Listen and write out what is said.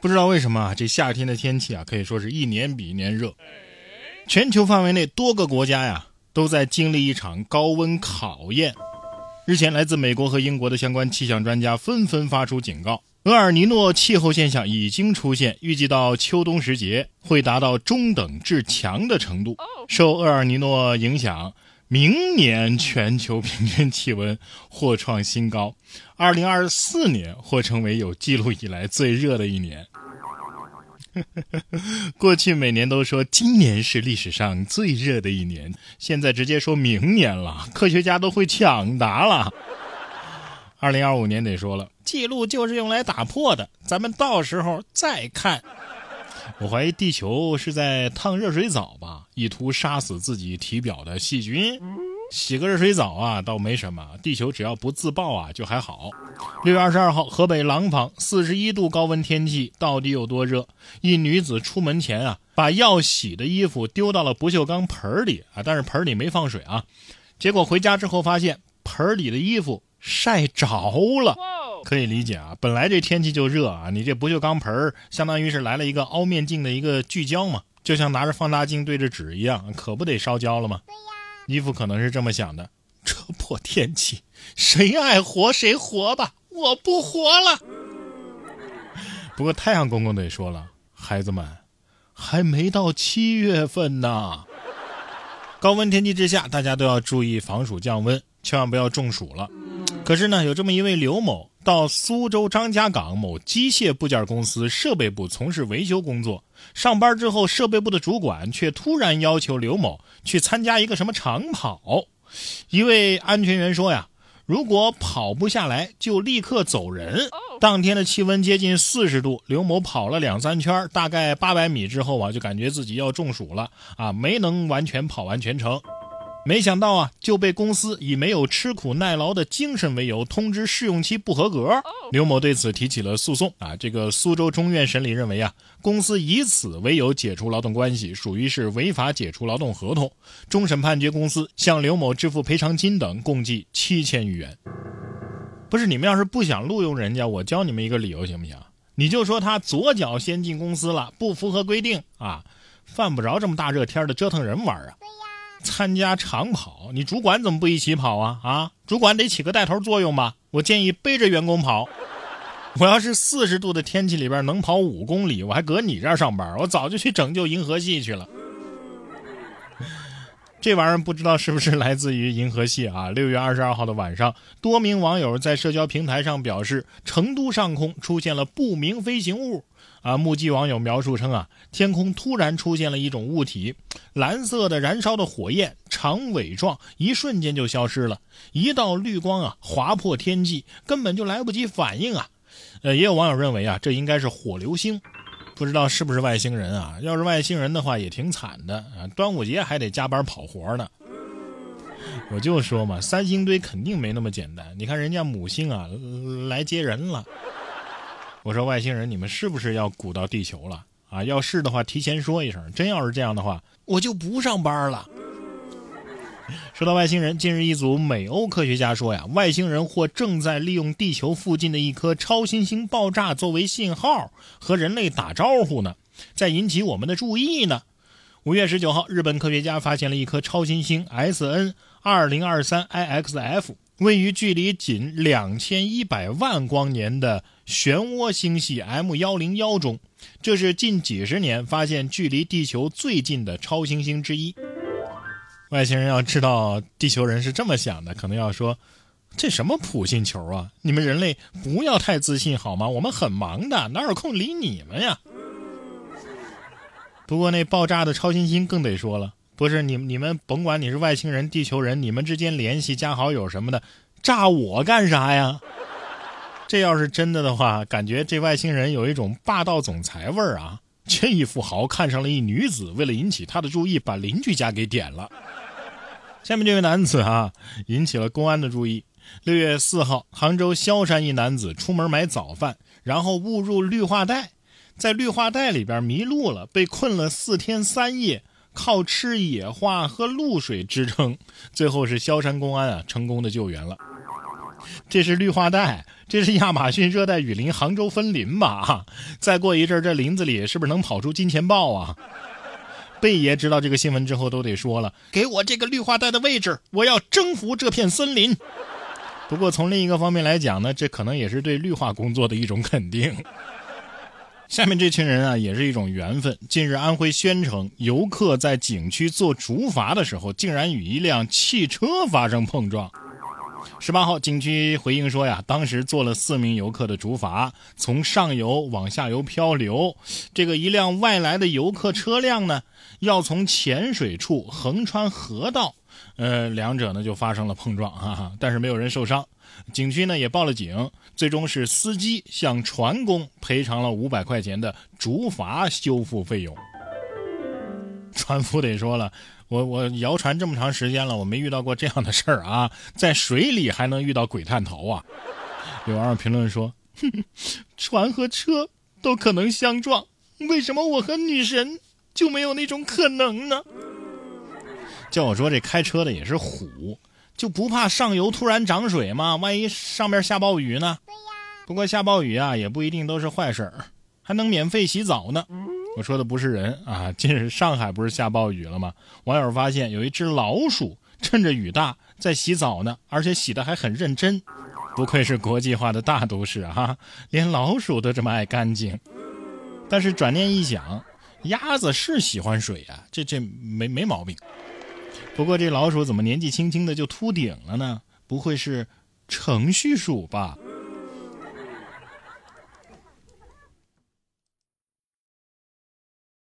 不知道为什么啊，这夏天的天气啊，可以说是一年比一年热。全球范围内多个国家呀，都在经历一场高温考验。日前，来自美国和英国的相关气象专家纷纷发出警告：厄尔尼诺气候现象已经出现，预计到秋冬时节会达到中等至强的程度。受厄尔尼诺影响，明年全球平均气温或创新高，2024年或成为有记录以来最热的一年。过去每年都说今年是历史上最热的一年，现在直接说明年了，科学家都会抢答了。二零二五年得说了，记录就是用来打破的，咱们到时候再看。我怀疑地球是在烫热水澡吧，意图杀死自己体表的细菌。洗个热水澡啊，倒没什么。地球只要不自爆啊，就还好。六月二十二号，河北廊坊四十一度高温天气到底有多热？一女子出门前啊，把要洗的衣服丢到了不锈钢盆里啊，但是盆里没放水啊。结果回家之后发现盆里的衣服晒着了。可以理解啊，本来这天气就热啊，你这不锈钢盆相当于是来了一个凹面镜的一个聚焦嘛，就像拿着放大镜对着纸一样，可不得烧焦了吗？对呀。衣服可能是这么想的：这破天气，谁爱活谁活吧，我不活了。不过太阳公公得说了，孩子们，还没到七月份呢。高温天气之下，大家都要注意防暑降温，千万不要中暑了。可是呢，有这么一位刘某到苏州张家港某机械部件公司设备部从事维修工作。上班之后，设备部的主管却突然要求刘某去参加一个什么长跑。一位安全员说呀：“如果跑不下来，就立刻走人。”当天的气温接近四十度，刘某跑了两三圈，大概八百米之后啊，就感觉自己要中暑了啊，没能完全跑完全程。没想到啊，就被公司以没有吃苦耐劳的精神为由通知试用期不合格。刘某对此提起了诉讼啊。这个苏州中院审理认为啊，公司以此为由解除劳动关系，属于是违法解除劳动合同。终审判决公司向刘某支付赔偿金等共计七千余元。不是你们要是不想录用人家，我教你们一个理由行不行？你就说他左脚先进公司了，不符合规定啊，犯不着这么大热天的折腾人玩啊。参加长跑，你主管怎么不一起跑啊？啊，主管得起个带头作用吧？我建议背着员工跑。我要是四十度的天气里边能跑五公里，我还搁你这儿上班，我早就去拯救银河系去了。这玩意儿不知道是不是来自于银河系啊？六月二十二号的晚上，多名网友在社交平台上表示，成都上空出现了不明飞行物。啊！目击网友描述称啊，天空突然出现了一种物体，蓝色的燃烧的火焰，长尾状，一瞬间就消失了。一道绿光啊，划破天际，根本就来不及反应啊！呃，也有网友认为啊，这应该是火流星，不知道是不是外星人啊？要是外星人的话，也挺惨的啊！端午节还得加班跑活呢。我就说嘛，三星堆肯定没那么简单。你看人家母星啊，来接人了。我说外星人，你们是不是要鼓捣地球了啊？要是的话，提前说一声。真要是这样的话，我就不上班了。说到外星人，近日一组美欧科学家说呀，外星人或正在利用地球附近的一颗超新星爆炸作为信号，和人类打招呼呢，在引起我们的注意呢。五月十九号，日本科学家发现了一颗超新星 S N 二零二三 I X F。位于距离仅两千一百万光年的漩涡星系 M 幺零幺中，这是近几十年发现距离地球最近的超新星之一。外星人要知道地球人是这么想的，可能要说：“这什么普信球啊！你们人类不要太自信好吗？我们很忙的，哪有空理你们呀？”不过那爆炸的超新星更得说了。不是你你们甭管你是外星人、地球人，你们之间联系、加好友什么的，炸我干啥呀？这要是真的的话，感觉这外星人有一种霸道总裁味儿啊！这一富豪看上了一女子，为了引起他的注意，把邻居家给点了。下面这位男子啊，引起了公安的注意。六月四号，杭州萧山一男子出门买早饭，然后误入绿化带，在绿化带里边迷路了，被困了四天三夜。靠吃野花和露水支撑，最后是萧山公安啊成功的救援了。这是绿化带，这是亚马逊热带雨林杭州森林吧？再过一阵，这林子里是不是能跑出金钱豹啊？贝爷知道这个新闻之后，都得说了：“给我这个绿化带的位置，我要征服这片森林。”不过从另一个方面来讲呢，这可能也是对绿化工作的一种肯定。下面这群人啊，也是一种缘分。近日，安徽宣城游客在景区做竹筏的时候，竟然与一辆汽车发生碰撞。十八号，景区回应说呀，当时坐了四名游客的竹筏从上游往下游漂流，这个一辆外来的游客车辆呢，要从浅水处横穿河道，呃，两者呢就发生了碰撞，哈哈，但是没有人受伤。景区呢也报了警，最终是司机向船工赔偿了五百块钱的竹筏修复费用。船夫得说了，我我摇船这么长时间了，我没遇到过这样的事儿啊，在水里还能遇到鬼探头啊！有网友评论说，哼哼，船和车都可能相撞，为什么我和女神就没有那种可能呢？叫我说这开车的也是虎。就不怕上游突然涨水吗？万一上面下暴雨呢？对呀。不过下暴雨啊，也不一定都是坏事儿，还能免费洗澡呢。我说的不是人啊。近日上海不是下暴雨了吗？网友发现有一只老鼠趁着雨大在洗澡呢，而且洗的还很认真。不愧是国际化的大都市啊，连老鼠都这么爱干净。但是转念一想，鸭子是喜欢水啊，这这没没毛病。不过这老鼠怎么年纪轻轻的就秃顶了呢？不会是程序鼠吧？